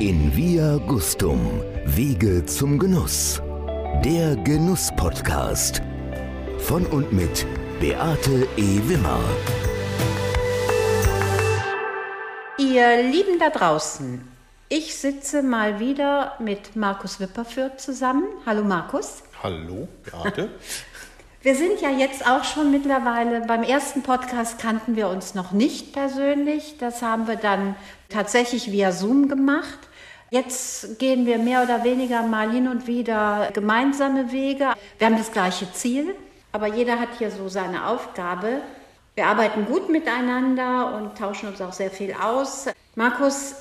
In Via Gustum, Wege zum Genuss. Der Genuss-Podcast. Von und mit Beate E. Wimmer. Ihr Lieben da draußen, ich sitze mal wieder mit Markus Wipperfürth zusammen. Hallo Markus. Hallo, Beate. Wir sind ja jetzt auch schon mittlerweile, beim ersten Podcast kannten wir uns noch nicht persönlich. Das haben wir dann tatsächlich via Zoom gemacht. Jetzt gehen wir mehr oder weniger mal hin und wieder gemeinsame Wege. Wir haben das gleiche Ziel, aber jeder hat hier so seine Aufgabe. Wir arbeiten gut miteinander und tauschen uns auch sehr viel aus. Markus,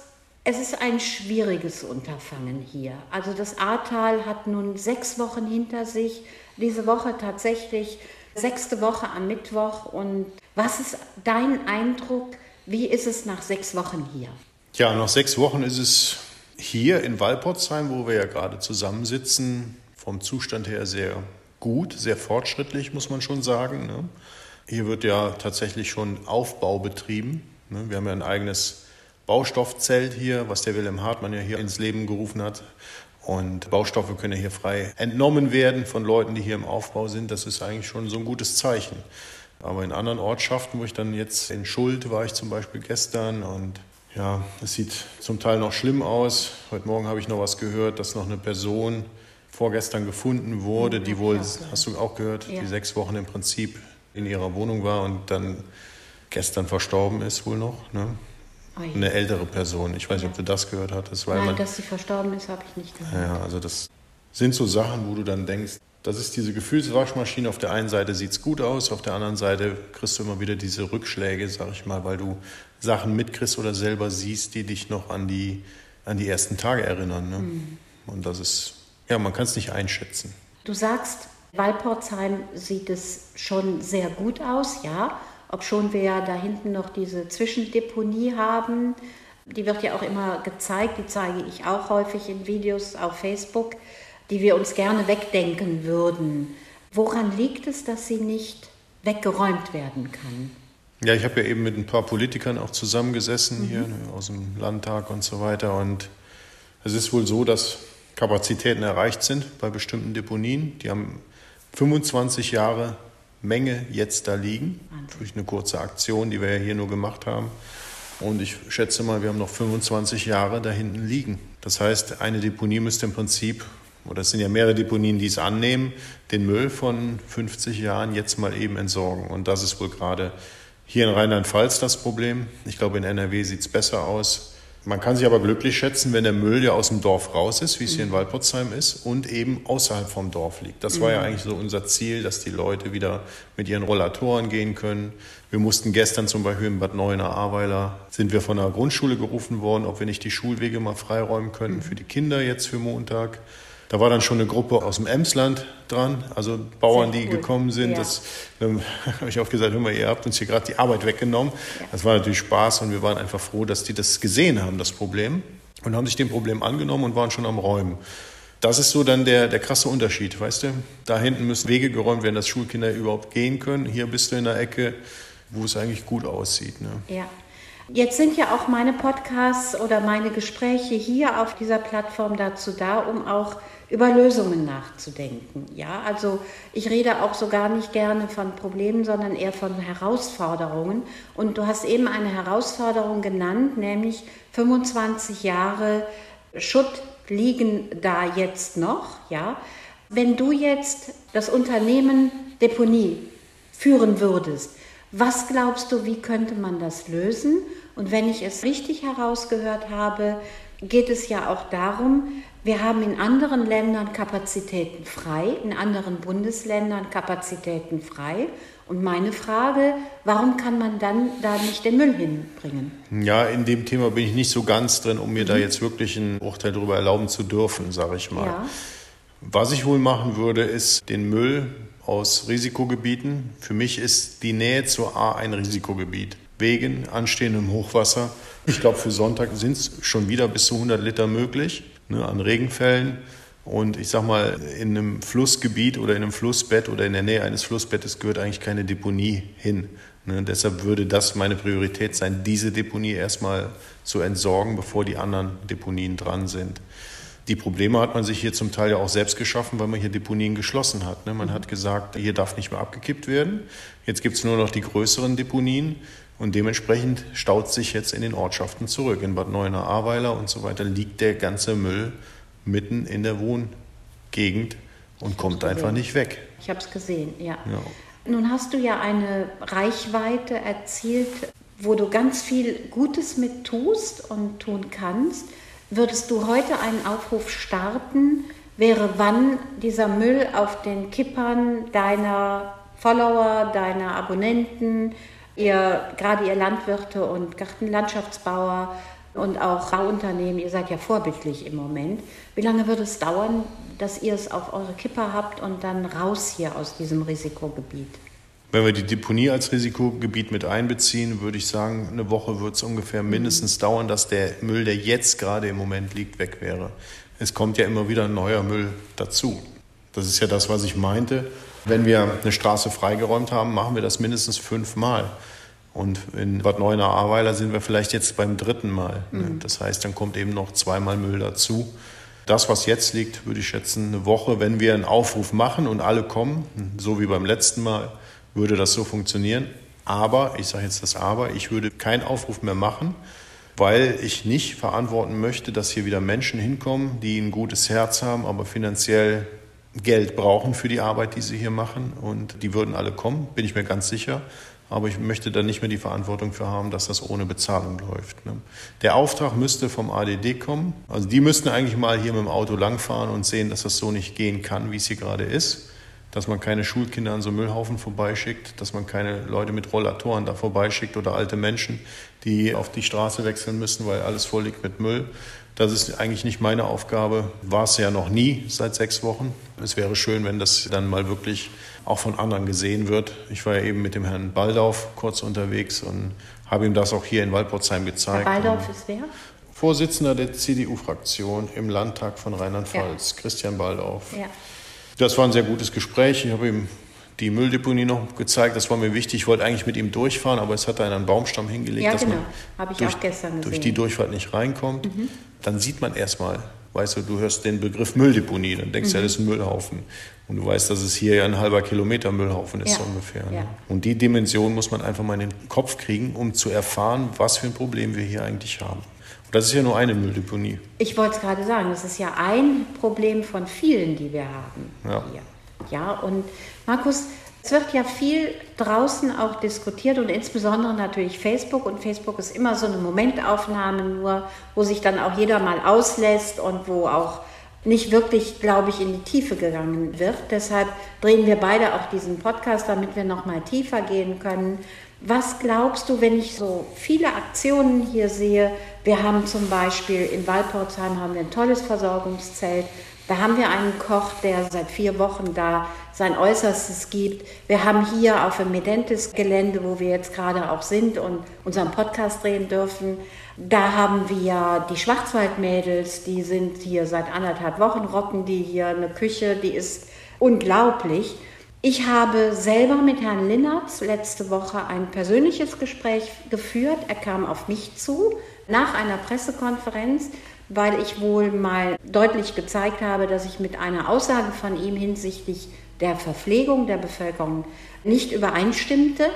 es ist ein schwieriges Unterfangen hier. Also das Ahrtal hat nun sechs Wochen hinter sich diese Woche tatsächlich sechste Woche am Mittwoch. Und was ist dein Eindruck? Wie ist es nach sechs Wochen hier? Ja, nach sechs Wochen ist es hier in Walpotsheim, wo wir ja gerade zusammensitzen, vom Zustand her sehr gut, sehr fortschrittlich, muss man schon sagen. Ne? Hier wird ja tatsächlich schon Aufbau betrieben. Ne? Wir haben ja ein eigenes Baustoffzelt hier, was der Wilhelm Hartmann ja hier ins Leben gerufen hat. Und Baustoffe können hier frei entnommen werden von Leuten, die hier im Aufbau sind. Das ist eigentlich schon so ein gutes Zeichen. Aber in anderen Ortschaften, wo ich dann jetzt in Schuld war ich zum Beispiel gestern und ja, es sieht zum Teil noch schlimm aus. Heute Morgen habe ich noch was gehört, dass noch eine Person vorgestern gefunden wurde, die wohl, hast du auch gehört, ja. die sechs Wochen im Prinzip in ihrer Wohnung war und dann gestern verstorben ist wohl noch. Ne? eine ältere Person. Ich weiß nicht, ob du das gehört hattest. Weil Nein, man, dass sie verstorben ist, habe ich nicht gehört. Ja, also das sind so Sachen, wo du dann denkst, das ist diese Gefühlswaschmaschine. Auf der einen Seite sieht es gut aus, auf der anderen Seite kriegst du immer wieder diese Rückschläge, sag ich mal, weil du Sachen mitkriegst oder selber siehst, die dich noch an die, an die ersten Tage erinnern. Ne? Mhm. Und das ist, ja, man kann es nicht einschätzen. Du sagst, Walportsheim sieht es schon sehr gut aus, ja obschon wir ja da hinten noch diese Zwischendeponie haben. Die wird ja auch immer gezeigt, die zeige ich auch häufig in Videos auf Facebook, die wir uns gerne wegdenken würden. Woran liegt es, dass sie nicht weggeräumt werden kann? Ja, ich habe ja eben mit ein paar Politikern auch zusammengesessen mhm. hier ne, aus dem Landtag und so weiter. Und es ist wohl so, dass Kapazitäten erreicht sind bei bestimmten Deponien. Die haben 25 Jahre Menge jetzt da liegen, durch eine kurze Aktion, die wir ja hier nur gemacht haben. Und ich schätze mal, wir haben noch 25 Jahre da hinten liegen. Das heißt, eine Deponie müsste im Prinzip, oder es sind ja mehrere Deponien, die es annehmen, den Müll von 50 Jahren jetzt mal eben entsorgen. Und das ist wohl gerade hier in Rheinland-Pfalz das Problem. Ich glaube, in NRW sieht es besser aus. Man kann sich aber glücklich schätzen, wenn der Müll ja aus dem Dorf raus ist, wie es hier in mhm. Waldpotzheim ist, und eben außerhalb vom Dorf liegt. Das war ja mhm. eigentlich so unser Ziel, dass die Leute wieder mit ihren Rollatoren gehen können. Wir mussten gestern zum Beispiel in Bad Neuenahr-Ahrweiler, sind wir von der Grundschule gerufen worden, ob wir nicht die Schulwege mal freiräumen können mhm. für die Kinder jetzt für Montag. Da war dann schon eine Gruppe aus dem Emsland dran, also Bauern, cool. die gekommen sind. Ja. Das ähm, habe ich auch gesagt, hör mal, ihr habt uns hier gerade die Arbeit weggenommen. Ja. Das war natürlich Spaß und wir waren einfach froh, dass die das gesehen haben, das Problem, und haben sich dem Problem angenommen und waren schon am Räumen. Das ist so dann der, der krasse Unterschied, weißt du? Da hinten müssen Wege geräumt werden, dass Schulkinder überhaupt gehen können. Hier bist du in der Ecke, wo es eigentlich gut aussieht. Ne? Ja. Jetzt sind ja auch meine Podcasts oder meine Gespräche hier auf dieser Plattform dazu da, um auch über Lösungen nachzudenken. Ja, also ich rede auch so gar nicht gerne von Problemen, sondern eher von Herausforderungen. Und du hast eben eine Herausforderung genannt, nämlich 25 Jahre Schutt liegen da jetzt noch. Ja, wenn du jetzt das Unternehmen Deponie führen würdest, was glaubst du, wie könnte man das lösen? Und wenn ich es richtig herausgehört habe, geht es ja auch darum, wir haben in anderen Ländern Kapazitäten frei, in anderen Bundesländern Kapazitäten frei. Und meine Frage, warum kann man dann da nicht den Müll hinbringen? Ja, in dem Thema bin ich nicht so ganz drin, um mir mhm. da jetzt wirklich ein Urteil darüber erlauben zu dürfen, sage ich mal. Ja. Was ich wohl machen würde, ist den Müll aus Risikogebieten. Für mich ist die Nähe zur A ein Risikogebiet. Wegen anstehendem Hochwasser. Ich glaube, für Sonntag sind es schon wieder bis zu 100 Liter möglich ne, an Regenfällen. Und ich sag mal, in einem Flussgebiet oder in einem Flussbett oder in der Nähe eines Flussbettes gehört eigentlich keine Deponie hin. Ne, deshalb würde das meine Priorität sein, diese Deponie erstmal zu entsorgen, bevor die anderen Deponien dran sind. Die Probleme hat man sich hier zum Teil ja auch selbst geschaffen, weil man hier Deponien geschlossen hat. Ne? Man hat gesagt, hier darf nicht mehr abgekippt werden. Jetzt gibt es nur noch die größeren Deponien und dementsprechend staut sich jetzt in den Ortschaften zurück. In Bad Neuenahr-Ahrweiler und so weiter liegt der ganze Müll mitten in der Wohngegend und kommt einfach nicht weg. Ich habe es gesehen, ja. ja. Nun hast du ja eine Reichweite erzielt, wo du ganz viel Gutes mit tust und tun kannst. Würdest du heute einen Aufruf starten, wäre wann dieser Müll auf den Kippern deiner Follower, deiner Abonnenten, ihr, gerade ihr Landwirte und Gartenlandschaftsbauer und auch Bauunternehmen, ihr seid ja vorbildlich im Moment. Wie lange würde es dauern, dass ihr es auf eure Kipper habt und dann raus hier aus diesem Risikogebiet? Wenn wir die Deponie als Risikogebiet mit einbeziehen, würde ich sagen, eine Woche wird es ungefähr mindestens dauern, dass der Müll, der jetzt gerade im Moment liegt, weg wäre. Es kommt ja immer wieder neuer Müll dazu. Das ist ja das, was ich meinte. Wenn wir eine Straße freigeräumt haben, machen wir das mindestens fünfmal. Und in Bad Neuenahr-Ahrweiler sind wir vielleicht jetzt beim dritten Mal. Mhm. Das heißt, dann kommt eben noch zweimal Müll dazu. Das, was jetzt liegt, würde ich schätzen, eine Woche, wenn wir einen Aufruf machen und alle kommen, so wie beim letzten Mal, würde das so funktionieren. Aber, ich sage jetzt das Aber, ich würde keinen Aufruf mehr machen, weil ich nicht verantworten möchte, dass hier wieder Menschen hinkommen, die ein gutes Herz haben, aber finanziell Geld brauchen für die Arbeit, die sie hier machen. Und die würden alle kommen, bin ich mir ganz sicher. Aber ich möchte da nicht mehr die Verantwortung für haben, dass das ohne Bezahlung läuft. Ne? Der Auftrag müsste vom ADD kommen. Also die müssten eigentlich mal hier mit dem Auto langfahren und sehen, dass das so nicht gehen kann, wie es hier gerade ist dass man keine Schulkinder an so Müllhaufen vorbeischickt, dass man keine Leute mit Rollatoren da vorbeischickt oder alte Menschen, die auf die Straße wechseln müssen, weil alles voll liegt mit Müll. Das ist eigentlich nicht meine Aufgabe, war es ja noch nie seit sechs Wochen. Es wäre schön, wenn das dann mal wirklich auch von anderen gesehen wird. Ich war ja eben mit dem Herrn Baldauf kurz unterwegs und habe ihm das auch hier in Waldpotzheim gezeigt. Herr Baldauf ist wer? Vorsitzender der CDU-Fraktion im Landtag von Rheinland-Pfalz, ja. Christian Baldauf. Ja. Das war ein sehr gutes Gespräch. Ich habe ihm die Mülldeponie noch gezeigt. Das war mir wichtig. Ich wollte eigentlich mit ihm durchfahren, aber es hat er in einen Baumstamm hingelegt, ja, dass genau. man durch, durch, die Durchfahrt nicht reinkommt. Mhm. Dann sieht man erstmal, weißt du, du hörst den Begriff Mülldeponie, dann denkst du, mhm. ja, das ist ein Müllhaufen. Und du weißt, dass es hier ja ein halber Kilometer Müllhaufen ist, ja. so ungefähr. Ne? Ja. Und die Dimension muss man einfach mal in den Kopf kriegen, um zu erfahren, was für ein Problem wir hier eigentlich haben. Das ist ja nur eine Mülldeponie. Ich wollte es gerade sagen, das ist ja ein Problem von vielen, die wir haben ja. hier. Ja, und Markus, es wird ja viel draußen auch diskutiert und insbesondere natürlich Facebook. Und Facebook ist immer so eine Momentaufnahme nur, wo sich dann auch jeder mal auslässt und wo auch nicht wirklich, glaube ich, in die Tiefe gegangen wird. Deshalb drehen wir beide auch diesen Podcast, damit wir noch mal tiefer gehen können. Was glaubst du, wenn ich so viele Aktionen hier sehe? Wir haben zum Beispiel in Walporzheim haben wir ein tolles Versorgungszelt. Da haben wir einen Koch, der seit vier Wochen da sein Äußerstes gibt. Wir haben hier auf dem Medentes-Gelände, wo wir jetzt gerade auch sind und unseren Podcast drehen dürfen, da haben wir die Schwarzwaldmädels, die sind hier seit anderthalb Wochen, rocken die hier eine Küche, die ist unglaublich. Ich habe selber mit Herrn Linnertz letzte Woche ein persönliches Gespräch geführt. Er kam auf mich zu nach einer Pressekonferenz, weil ich wohl mal deutlich gezeigt habe, dass ich mit einer Aussage von ihm hinsichtlich der Verpflegung der Bevölkerung nicht übereinstimmte.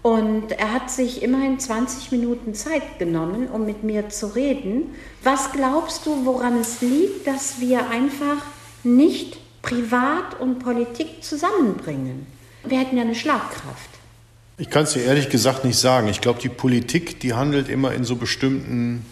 Und er hat sich immerhin 20 Minuten Zeit genommen, um mit mir zu reden. Was glaubst du, woran es liegt, dass wir einfach nicht Privat und Politik zusammenbringen. Wir hätten ja eine Schlagkraft. Ich kann es dir ehrlich gesagt nicht sagen. Ich glaube, die Politik, die handelt immer in so bestimmten,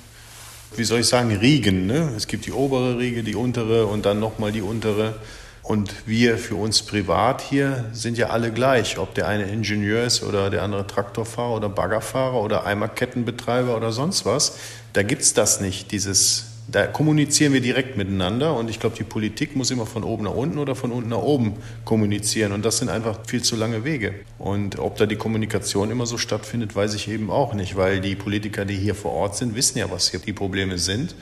wie soll ich sagen, Riegen. Ne? Es gibt die obere Riege, die untere und dann nochmal die untere. Und wir für uns privat hier sind ja alle gleich, ob der eine Ingenieur ist oder der andere Traktorfahrer oder Baggerfahrer oder Eimerkettenbetreiber oder sonst was. Da gibt es das nicht, dieses da kommunizieren wir direkt miteinander und ich glaube, die Politik muss immer von oben nach unten oder von unten nach oben kommunizieren und das sind einfach viel zu lange Wege. Und ob da die Kommunikation immer so stattfindet, weiß ich eben auch nicht, weil die Politiker, die hier vor Ort sind, wissen ja, was hier die Probleme sind.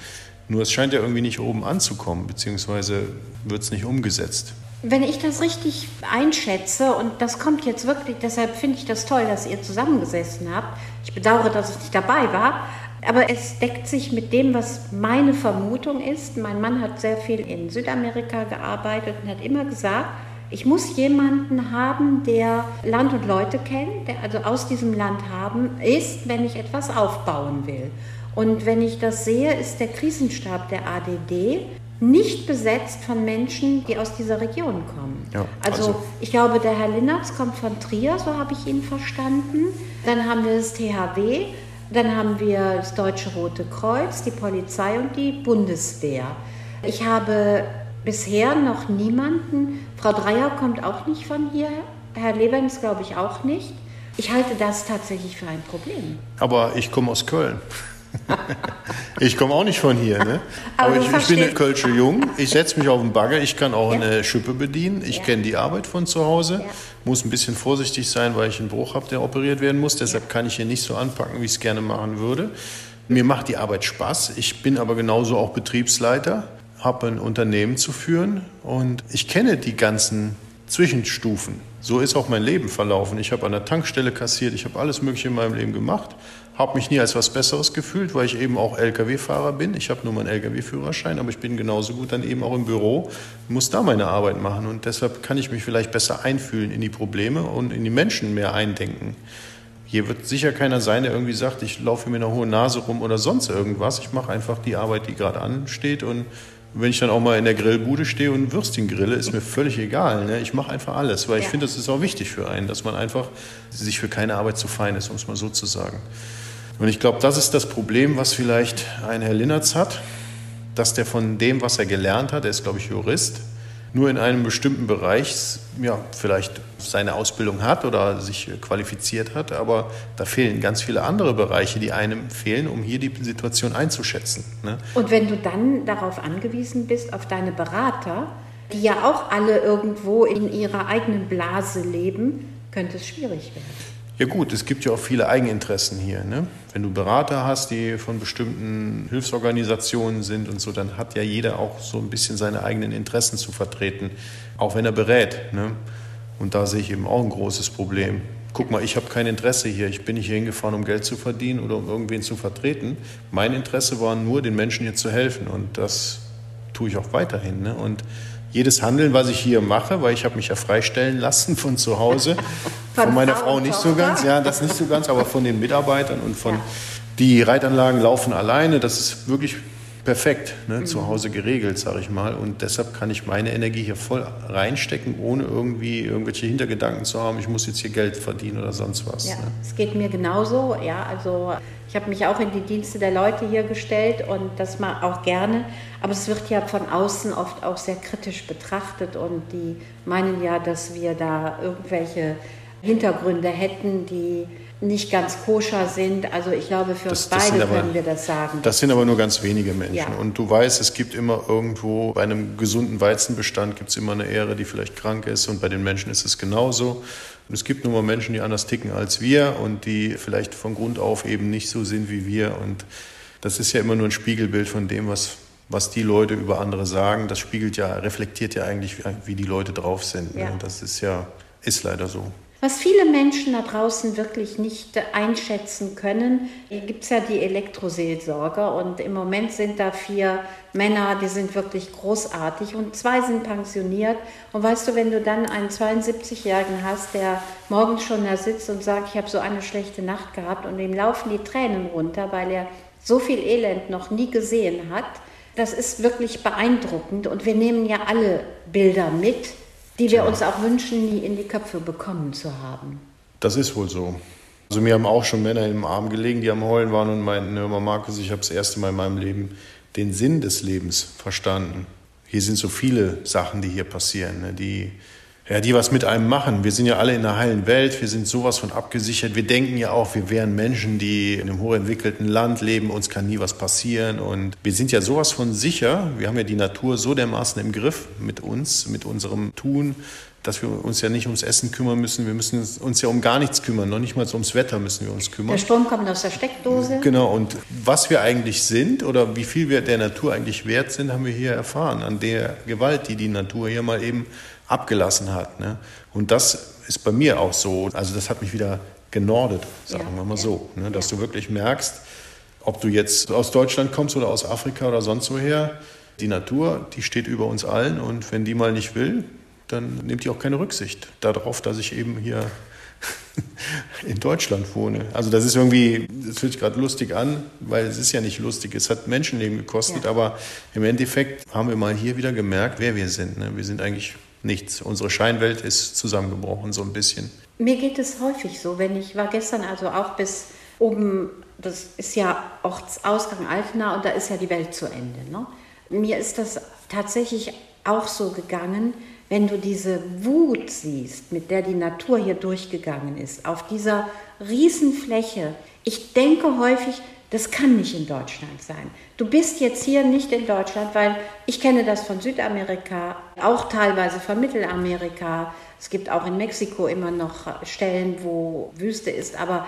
Nur es scheint ja irgendwie nicht oben anzukommen, beziehungsweise wird es nicht umgesetzt. Wenn ich das richtig einschätze, und das kommt jetzt wirklich, deshalb finde ich das toll, dass ihr zusammengesessen habt. Ich bedauere, dass ich nicht dabei war, aber es deckt sich mit dem, was meine Vermutung ist. Mein Mann hat sehr viel in Südamerika gearbeitet und hat immer gesagt, ich muss jemanden haben, der Land und Leute kennt, der also aus diesem Land haben ist, wenn ich etwas aufbauen will. Und wenn ich das sehe, ist der Krisenstab der ADD nicht besetzt von Menschen, die aus dieser Region kommen. Ja, also, also, ich glaube, der Herr Linnertz kommt von Trier, so habe ich ihn verstanden. Dann haben wir das THW, dann haben wir das Deutsche Rote Kreuz, die Polizei und die Bundeswehr. Ich habe bisher noch niemanden, Frau Dreier kommt auch nicht von hier, Herr Lebens glaube ich auch nicht. Ich halte das tatsächlich für ein Problem. Aber ich komme aus Köln. Ich komme auch nicht von hier, ne? Aber, Aber ich, ich, bin ein Kölsche Jung. Ich setze mich auf den Bagger. Ich kann auch ja. eine Schippe bedienen. Ich ja. kenne die Arbeit von zu Hause. Ja. Muss ein bisschen vorsichtig sein, weil ich einen Bruch habe, der operiert werden muss. Deshalb kann ich hier nicht so anpacken, wie ich es gerne machen würde. Mir macht die Arbeit Spaß. Ich bin aber genauso auch Betriebsleiter habe ein Unternehmen zu führen und ich kenne die ganzen Zwischenstufen. So ist auch mein Leben verlaufen. Ich habe an der Tankstelle kassiert, ich habe alles Mögliche in meinem Leben gemacht, habe mich nie als was Besseres gefühlt, weil ich eben auch Lkw-Fahrer bin. Ich habe nur meinen Lkw-Führerschein, aber ich bin genauso gut dann eben auch im Büro, muss da meine Arbeit machen und deshalb kann ich mich vielleicht besser einfühlen in die Probleme und in die Menschen mehr eindenken. Hier wird sicher keiner sein, der irgendwie sagt, ich laufe mir eine hohe Nase rum oder sonst irgendwas. Ich mache einfach die Arbeit, die gerade ansteht und wenn ich dann auch mal in der Grillbude stehe und Würstchen grille, ist mir völlig egal. Ne? Ich mache einfach alles, weil ich finde, das ist auch wichtig für einen, dass man einfach sich für keine Arbeit zu fein ist, um es mal so zu sagen. Und ich glaube, das ist das Problem, was vielleicht ein Herr Linnertz hat, dass der von dem, was er gelernt hat, er ist, glaube ich, Jurist, nur in einem bestimmten Bereich ja, vielleicht seine Ausbildung hat oder sich qualifiziert hat, aber da fehlen ganz viele andere Bereiche, die einem fehlen, um hier die Situation einzuschätzen. Ne? Und wenn du dann darauf angewiesen bist, auf deine Berater, die ja auch alle irgendwo in ihrer eigenen Blase leben, könnte es schwierig werden. Ja gut, es gibt ja auch viele Eigeninteressen hier. Ne? Wenn du Berater hast, die von bestimmten Hilfsorganisationen sind und so, dann hat ja jeder auch so ein bisschen seine eigenen Interessen zu vertreten, auch wenn er berät. Ne? Und da sehe ich eben auch ein großes Problem. Guck mal, ich habe kein Interesse hier. Ich bin nicht hier hingefahren, um Geld zu verdienen oder um irgendwen zu vertreten. Mein Interesse war nur, den Menschen hier zu helfen. Und das tue ich auch weiterhin. Ne? Und jedes Handeln, was ich hier mache, weil ich habe mich ja freistellen lassen von zu Hause, von, meiner Frau, nicht so ganz, ja, das nicht so ganz, aber von den Mitarbeitern und von die Reitanlagen laufen alleine. Das ist wirklich perfekt ne, mhm. zu Hause geregelt, sage ich mal. Und deshalb kann ich meine Energie hier voll reinstecken, ohne irgendwie irgendwelche Hintergedanken zu haben, ich muss jetzt hier Geld verdienen oder sonst was. Ja, ne? es geht mir genauso. Ja, also ich habe mich auch in die Dienste der Leute hier gestellt und das mal auch gerne. Aber es wird ja von außen oft auch sehr kritisch betrachtet und die meinen ja, dass wir da irgendwelche Hintergründe hätten, die nicht ganz koscher sind. Also ich glaube, für das, uns beide aber, können wir das sagen. Das sind aber nur ganz wenige Menschen. Ja. Und du weißt, es gibt immer irgendwo, bei einem gesunden Weizenbestand gibt es immer eine Ehre, die vielleicht krank ist. Und bei den Menschen ist es genauso. Und es gibt nun mal Menschen, die anders ticken als wir und die vielleicht von Grund auf eben nicht so sind wie wir. Und das ist ja immer nur ein Spiegelbild von dem, was, was die Leute über andere sagen. Das spiegelt ja, reflektiert ja eigentlich, wie die Leute drauf sind. Ja. Und das ist ja, ist leider so. Was viele Menschen da draußen wirklich nicht einschätzen können, gibt es ja die Elektroseelsorger und im Moment sind da vier Männer, die sind wirklich großartig und zwei sind pensioniert. Und weißt du, wenn du dann einen 72-Jährigen hast, der morgens schon da sitzt und sagt, ich habe so eine schlechte Nacht gehabt und ihm laufen die Tränen runter, weil er so viel Elend noch nie gesehen hat, das ist wirklich beeindruckend und wir nehmen ja alle Bilder mit die wir uns auch wünschen, nie in die Köpfe bekommen zu haben. Das ist wohl so. Also mir haben auch schon Männer im Arm gelegen, die am Heulen waren und meinten, hör mal Markus, ich habe das erste Mal in meinem Leben den Sinn des Lebens verstanden. Hier sind so viele Sachen, die hier passieren, ne, die ja, die was mit einem machen. Wir sind ja alle in einer heilen Welt, wir sind sowas von abgesichert. Wir denken ja auch, wir wären Menschen, die in einem hochentwickelten Land leben, uns kann nie was passieren. Und wir sind ja sowas von sicher. Wir haben ja die Natur so dermaßen im Griff mit uns, mit unserem Tun, dass wir uns ja nicht ums Essen kümmern müssen. Wir müssen uns ja um gar nichts kümmern, noch nicht mal so ums Wetter müssen wir uns kümmern. Der Strom kommt aus der Steckdose. Genau, und was wir eigentlich sind oder wie viel wir der Natur eigentlich wert sind, haben wir hier erfahren, an der Gewalt, die die Natur hier mal eben abgelassen hat. Ne? Und das ist bei mir auch so. Also das hat mich wieder genordet, sagen ja, wir mal ja. so. Ne? Dass ja. du wirklich merkst, ob du jetzt aus Deutschland kommst oder aus Afrika oder sonst woher, die Natur, die steht über uns allen und wenn die mal nicht will, dann nimmt die auch keine Rücksicht darauf, dass ich eben hier in Deutschland wohne. Also das ist irgendwie, das fühlt sich gerade lustig an, weil es ist ja nicht lustig. Es hat Menschenleben gekostet, ja. aber im Endeffekt haben wir mal hier wieder gemerkt, wer wir sind. Ne? Wir sind eigentlich nichts. Unsere Scheinwelt ist zusammengebrochen so ein bisschen. Mir geht es häufig so, wenn ich war gestern also auch bis oben, das ist ja Ortsausgang Altena und da ist ja die Welt zu Ende. Ne? Mir ist das tatsächlich auch so gegangen, wenn du diese Wut siehst, mit der die Natur hier durchgegangen ist, auf dieser Riesenfläche. Ich denke häufig, das kann nicht in Deutschland sein. Du bist jetzt hier nicht in Deutschland, weil ich kenne das von Südamerika, auch teilweise von Mittelamerika. Es gibt auch in Mexiko immer noch Stellen, wo Wüste ist, aber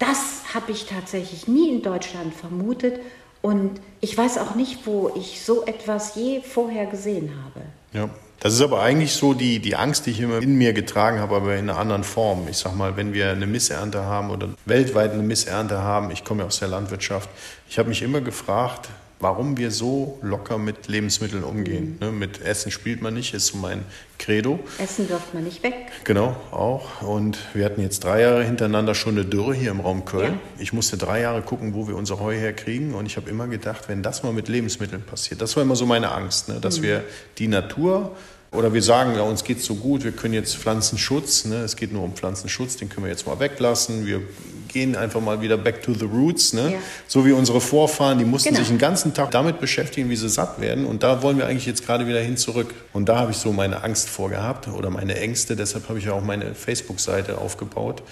das habe ich tatsächlich nie in Deutschland vermutet und ich weiß auch nicht, wo ich so etwas je vorher gesehen habe. Ja, das ist aber eigentlich so die, die Angst, die ich immer in mir getragen habe, aber in einer anderen Form. Ich sag mal, wenn wir eine Missernte haben oder weltweit eine Missernte haben, ich komme ja aus der Landwirtschaft, ich habe mich immer gefragt, warum wir so locker mit Lebensmitteln umgehen. Mhm. Ne, mit Essen spielt man nicht, ist so mein Credo. Essen wirft man nicht weg. Genau, auch. Und wir hatten jetzt drei Jahre hintereinander schon eine Dürre hier im Raum Köln. Ja. Ich musste drei Jahre gucken, wo wir unser Heu herkriegen. Und ich habe immer gedacht, wenn das mal mit Lebensmitteln passiert, das war immer so meine Angst, ne, dass mhm. wir die Natur oder wir sagen, ja, uns geht es so gut, wir können jetzt Pflanzenschutz, ne? es geht nur um Pflanzenschutz, den können wir jetzt mal weglassen. Wir gehen einfach mal wieder back to the roots. Ne? Ja. So wie unsere Vorfahren, die mussten genau. sich den ganzen Tag damit beschäftigen, wie sie satt werden. Und da wollen wir eigentlich jetzt gerade wieder hin zurück. Und da habe ich so meine Angst vorgehabt oder meine Ängste. Deshalb habe ich ja auch meine Facebook-Seite aufgebaut.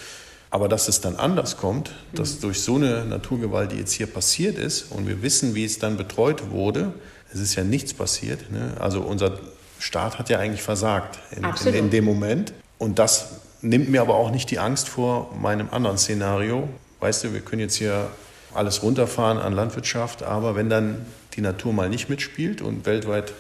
Aber dass es dann anders kommt, dass mhm. durch so eine Naturgewalt, die jetzt hier passiert ist, und wir wissen, wie es dann betreut wurde, es ist ja nichts passiert. Ne? Also unser Staat hat ja eigentlich versagt in, in, in dem Moment. Und das nimmt mir aber auch nicht die Angst vor meinem anderen Szenario. Weißt du, wir können jetzt hier alles runterfahren an Landwirtschaft, aber wenn dann die Natur mal nicht mitspielt und weltweit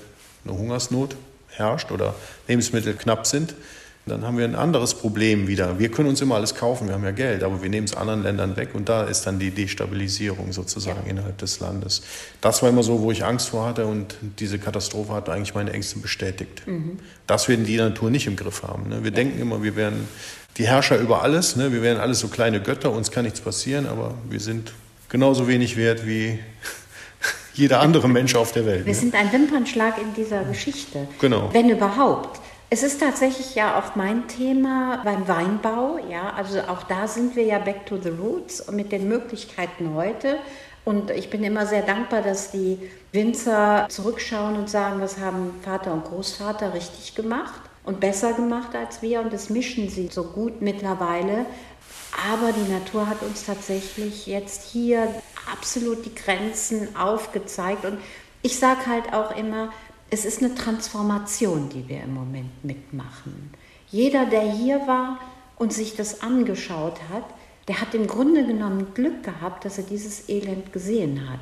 eine Hungersnot herrscht oder Lebensmittel knapp sind, dann haben wir ein anderes Problem wieder. Wir können uns immer alles kaufen, wir haben ja Geld, aber wir nehmen es anderen Ländern weg und da ist dann die Destabilisierung sozusagen ja. innerhalb des Landes. Das war immer so, wo ich Angst vor hatte und diese Katastrophe hat eigentlich meine Ängste bestätigt. Mhm. Das werden die Natur nicht im Griff haben. Ne? Wir ja. denken immer, wir wären die Herrscher über alles, ne? wir wären alles so kleine Götter, uns kann nichts passieren, aber wir sind genauso wenig wert wie jeder andere Mensch auf der Welt. Wir ne? sind ein Wimpernschlag in dieser Geschichte. Genau. Wenn überhaupt. Es ist tatsächlich ja auch mein Thema beim Weinbau. Ja, also auch da sind wir ja back to the roots mit den Möglichkeiten heute. Und ich bin immer sehr dankbar, dass die Winzer zurückschauen und sagen, was haben Vater und Großvater richtig gemacht und besser gemacht als wir. Und das mischen sie so gut mittlerweile. Aber die Natur hat uns tatsächlich jetzt hier absolut die Grenzen aufgezeigt. Und ich sage halt auch immer, es ist eine Transformation, die wir im Moment mitmachen. Jeder, der hier war und sich das angeschaut hat, der hat im Grunde genommen Glück gehabt, dass er dieses Elend gesehen hat.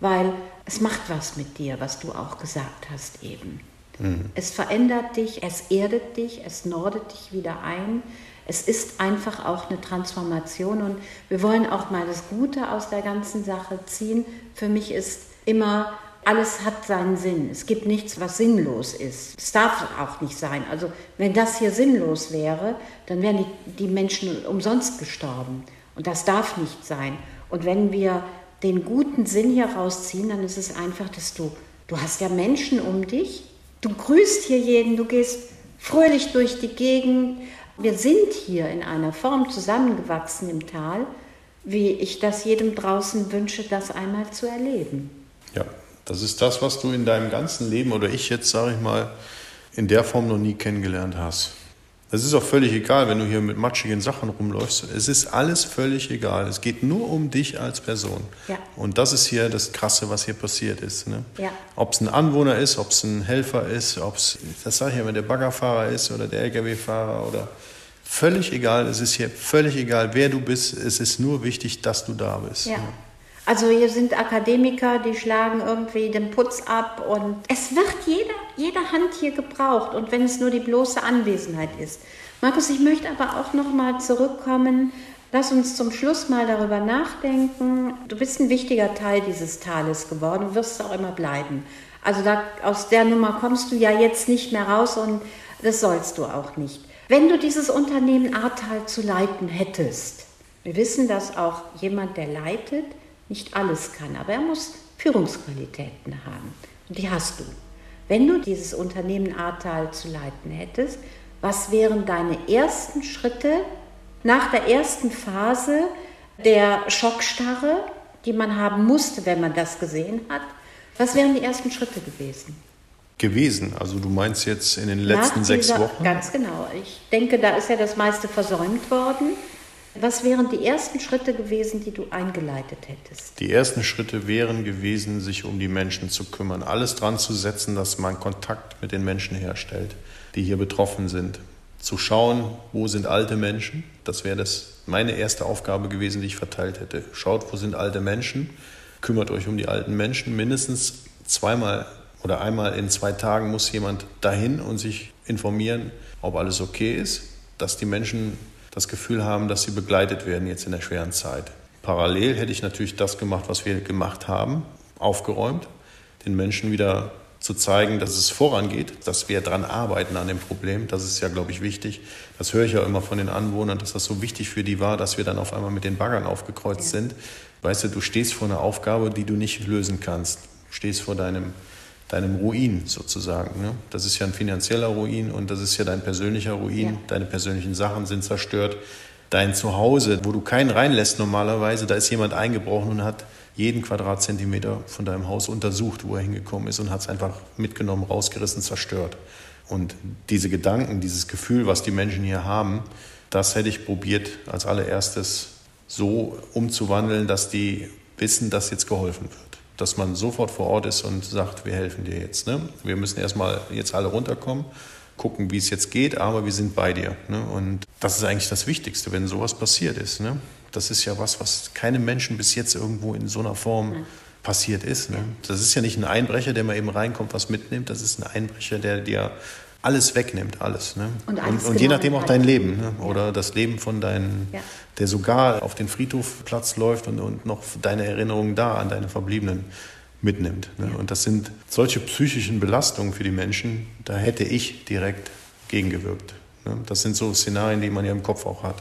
Weil es macht was mit dir, was du auch gesagt hast eben. Mhm. Es verändert dich, es erdet dich, es nordet dich wieder ein. Es ist einfach auch eine Transformation und wir wollen auch mal das Gute aus der ganzen Sache ziehen. Für mich ist immer alles hat seinen Sinn. Es gibt nichts, was sinnlos ist. Es darf auch nicht sein. Also wenn das hier sinnlos wäre, dann wären die, die Menschen umsonst gestorben. Und das darf nicht sein. Und wenn wir den guten Sinn hier rausziehen, dann ist es einfach, dass du, du hast ja Menschen um dich, du grüßt hier jeden, du gehst fröhlich durch die Gegend. Wir sind hier in einer Form zusammengewachsen im Tal, wie ich das jedem draußen wünsche, das einmal zu erleben. Ja, das ist das, was du in deinem ganzen Leben oder ich jetzt, sage ich mal, in der Form noch nie kennengelernt hast. Es ist auch völlig egal, wenn du hier mit matschigen Sachen rumläufst. Es ist alles völlig egal. Es geht nur um dich als Person. Ja. Und das ist hier das Krasse, was hier passiert ist. Ne? Ja. Ob es ein Anwohner ist, ob es ein Helfer ist, ob es, das sage ich ja, wenn der Baggerfahrer ist oder der Lkw-Fahrer oder völlig egal. Es ist hier völlig egal, wer du bist. Es ist nur wichtig, dass du da bist. Ja. Ne? Also hier sind Akademiker, die schlagen irgendwie den Putz ab und es wird jeder, jede Hand hier gebraucht und wenn es nur die bloße Anwesenheit ist. Markus, ich möchte aber auch noch mal zurückkommen. Lass uns zum Schluss mal darüber nachdenken. Du bist ein wichtiger Teil dieses Tales geworden und wirst auch immer bleiben. Also da, aus der Nummer kommst du ja jetzt nicht mehr raus und das sollst du auch nicht. Wenn du dieses Unternehmen Ahrtal zu leiten hättest, wir wissen, dass auch jemand, der leitet, nicht alles kann, aber er muss Führungsqualitäten haben. Und die hast du. Wenn du dieses Unternehmen Ahrtal zu leiten hättest, was wären deine ersten Schritte nach der ersten Phase der Schockstarre, die man haben musste, wenn man das gesehen hat? Was wären die ersten Schritte gewesen? Gewesen, also du meinst jetzt in den letzten dieser, sechs Wochen? Ganz genau. Ich denke, da ist ja das meiste versäumt worden. Was wären die ersten Schritte gewesen, die du eingeleitet hättest? Die ersten Schritte wären gewesen, sich um die Menschen zu kümmern, alles dran zu setzen, dass man Kontakt mit den Menschen herstellt, die hier betroffen sind. Zu schauen, wo sind alte Menschen, das wäre das meine erste Aufgabe gewesen, die ich verteilt hätte. Schaut, wo sind alte Menschen, kümmert euch um die alten Menschen. Mindestens zweimal oder einmal in zwei Tagen muss jemand dahin und sich informieren, ob alles okay ist, dass die Menschen das Gefühl haben, dass sie begleitet werden jetzt in der schweren Zeit. Parallel hätte ich natürlich das gemacht, was wir gemacht haben, aufgeräumt, den Menschen wieder zu zeigen, dass es vorangeht, dass wir daran arbeiten an dem Problem. Das ist ja, glaube ich, wichtig. Das höre ich ja immer von den Anwohnern, dass das so wichtig für die war, dass wir dann auf einmal mit den Baggern aufgekreuzt ja. sind. Weißt du, du stehst vor einer Aufgabe, die du nicht lösen kannst. Du stehst vor deinem deinem Ruin sozusagen. Ne? Das ist ja ein finanzieller Ruin und das ist ja dein persönlicher Ruin. Ja. Deine persönlichen Sachen sind zerstört. Dein Zuhause, wo du keinen reinlässt normalerweise, da ist jemand eingebrochen und hat jeden Quadratzentimeter von deinem Haus untersucht, wo er hingekommen ist und hat es einfach mitgenommen, rausgerissen, zerstört. Und diese Gedanken, dieses Gefühl, was die Menschen hier haben, das hätte ich probiert als allererstes so umzuwandeln, dass die wissen, dass jetzt geholfen wird dass man sofort vor Ort ist und sagt, wir helfen dir jetzt. Ne? Wir müssen erstmal jetzt alle runterkommen, gucken, wie es jetzt geht, aber wir sind bei dir. Ne? Und das ist eigentlich das Wichtigste, wenn sowas passiert ist. Ne? Das ist ja was, was keinem Menschen bis jetzt irgendwo in so einer Form passiert ist. Ne? Das ist ja nicht ein Einbrecher, der mal eben reinkommt, was mitnimmt. Das ist ein Einbrecher, der dir alles wegnimmt, alles. Ne? Und, alles und, und je nachdem auch dein Leben ne? oder ja. das Leben von deinen, ja. der sogar auf den Friedhofplatz läuft und, und noch deine Erinnerungen da an deine Verbliebenen mitnimmt. Ne? Ja. Und das sind solche psychischen Belastungen für die Menschen, da hätte ich direkt gegengewirkt. Ne? Das sind so Szenarien, die man ja im Kopf auch hat,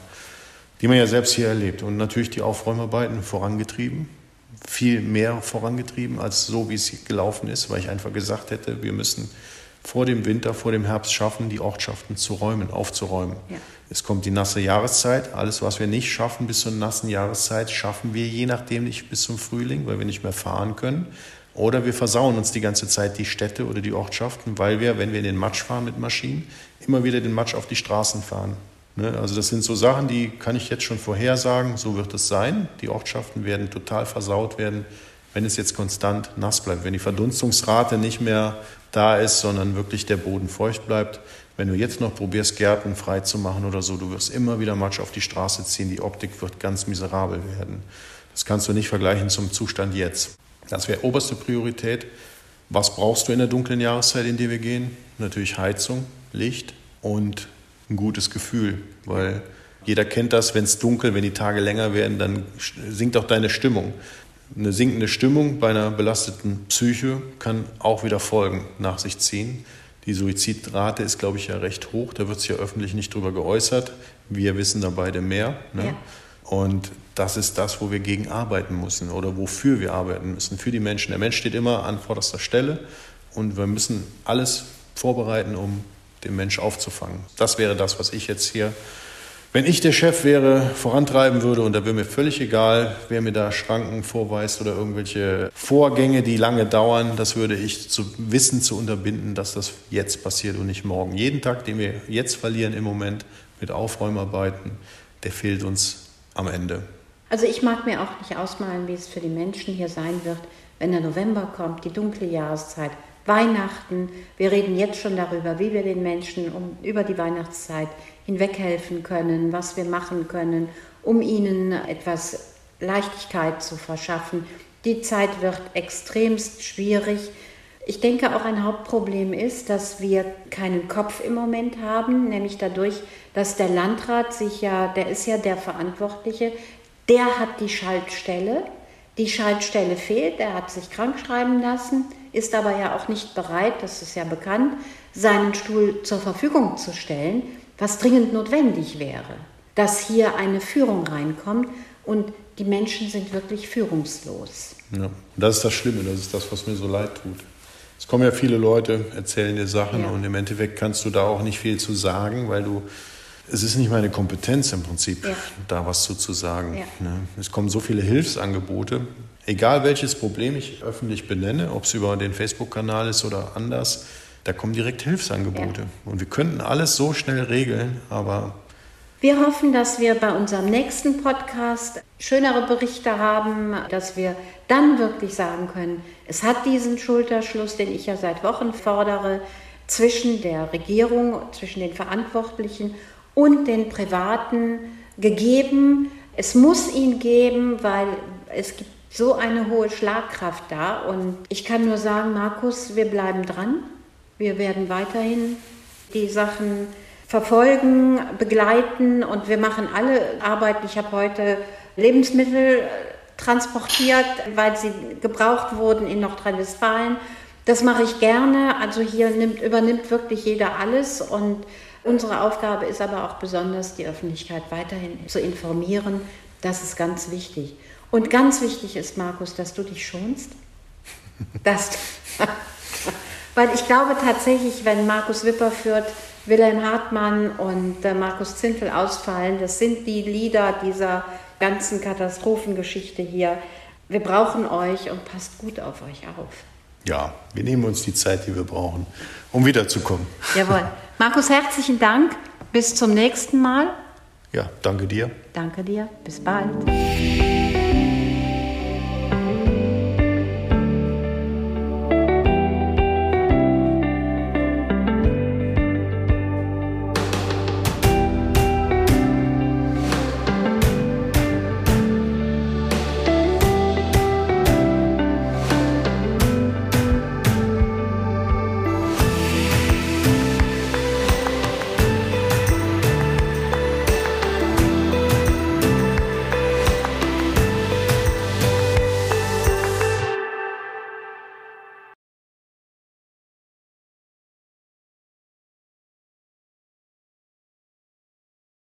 die man ja selbst hier erlebt. Und natürlich die Aufräumarbeiten vorangetrieben, viel mehr vorangetrieben als so, wie es gelaufen ist, weil ich einfach gesagt hätte, wir müssen vor dem Winter, vor dem Herbst schaffen, die Ortschaften zu räumen, aufzuräumen. Ja. Es kommt die nasse Jahreszeit. Alles, was wir nicht schaffen bis zur nassen Jahreszeit, schaffen wir je nachdem nicht bis zum Frühling, weil wir nicht mehr fahren können. Oder wir versauen uns die ganze Zeit die Städte oder die Ortschaften, weil wir, wenn wir in den Matsch fahren mit Maschinen, immer wieder den Matsch auf die Straßen fahren. Ne? Also das sind so Sachen, die kann ich jetzt schon vorhersagen, so wird es sein. Die Ortschaften werden total versaut werden, wenn es jetzt konstant nass bleibt, wenn die Verdunstungsrate nicht mehr da ist, sondern wirklich der Boden feucht bleibt. Wenn du jetzt noch probierst, Gärten frei zu machen oder so, du wirst immer wieder Matsch auf die Straße ziehen. Die Optik wird ganz miserabel werden. Das kannst du nicht vergleichen zum Zustand jetzt. Das wäre oberste Priorität. Was brauchst du in der dunklen Jahreszeit, in die wir gehen? Natürlich Heizung, Licht und ein gutes Gefühl, weil jeder kennt das, wenn es dunkel, wenn die Tage länger werden, dann sinkt auch deine Stimmung. Eine sinkende Stimmung bei einer belasteten Psyche kann auch wieder Folgen nach sich ziehen. Die Suizidrate ist, glaube ich, ja recht hoch. Da wird sich ja öffentlich nicht drüber geäußert. Wir wissen da beide mehr. Ne? Ja. Und das ist das, wo wir gegen arbeiten müssen oder wofür wir arbeiten müssen. Für die Menschen. Der Mensch steht immer an vorderster Stelle und wir müssen alles vorbereiten, um den Mensch aufzufangen. Das wäre das, was ich jetzt hier wenn ich der Chef wäre, vorantreiben würde und da wäre mir völlig egal, wer mir da Schranken vorweist oder irgendwelche Vorgänge, die lange dauern, das würde ich zu Wissen zu unterbinden, dass das jetzt passiert und nicht morgen. Jeden Tag, den wir jetzt verlieren im Moment mit Aufräumarbeiten, der fehlt uns am Ende. Also ich mag mir auch nicht ausmalen, wie es für die Menschen hier sein wird, wenn der November kommt, die dunkle Jahreszeit, Weihnachten. Wir reden jetzt schon darüber, wie wir den Menschen um, über die Weihnachtszeit hinweghelfen können, was wir machen können, um ihnen etwas Leichtigkeit zu verschaffen. Die Zeit wird extremst schwierig. Ich denke, auch ein Hauptproblem ist, dass wir keinen Kopf im Moment haben, nämlich dadurch, dass der Landrat sich ja, der ist ja der Verantwortliche, der hat die Schaltstelle. Die Schaltstelle fehlt, er hat sich krank schreiben lassen, ist aber ja auch nicht bereit, das ist ja bekannt, seinen Stuhl zur Verfügung zu stellen, was dringend notwendig wäre, dass hier eine Führung reinkommt und die Menschen sind wirklich führungslos. Ja, das ist das Schlimme, das ist das, was mir so leid tut. Es kommen ja viele Leute, erzählen dir Sachen ja. und im Endeffekt kannst du da auch nicht viel zu sagen, weil du es ist nicht meine Kompetenz im Prinzip, ja. da was zu, zu sagen. Ja. Ne? Es kommen so viele Hilfsangebote, egal welches Problem ich öffentlich benenne, ob es über den Facebook-Kanal ist oder anders, da kommen direkt Hilfsangebote. Ja. Und wir könnten alles so schnell regeln, aber wir hoffen, dass wir bei unserem nächsten Podcast schönere Berichte haben, dass wir dann wirklich sagen können, es hat diesen Schulterschluss, den ich ja seit Wochen fordere, zwischen der Regierung, zwischen den Verantwortlichen und den Privaten gegeben. Es muss ihn geben, weil es gibt so eine hohe Schlagkraft da. Und ich kann nur sagen, Markus, wir bleiben dran. Wir werden weiterhin die Sachen verfolgen, begleiten und wir machen alle Arbeit. Ich habe heute Lebensmittel transportiert, weil sie gebraucht wurden in Nordrhein-Westfalen. Das mache ich gerne. Also hier nimmt, übernimmt wirklich jeder alles und unsere Aufgabe ist aber auch besonders, die Öffentlichkeit weiterhin zu informieren. Das ist ganz wichtig. Und ganz wichtig ist, Markus, dass du dich schonst. Dass, weil ich glaube tatsächlich, wenn Markus Wipper führt, Wilhelm Hartmann und äh, Markus Zintel ausfallen. Das sind die Lieder dieser ganzen Katastrophengeschichte hier. Wir brauchen euch und passt gut auf euch auf. Ja, wir nehmen uns die Zeit, die wir brauchen, um wiederzukommen. Jawohl. Markus, herzlichen Dank. Bis zum nächsten Mal. Ja, danke dir. Danke dir. Bis bald.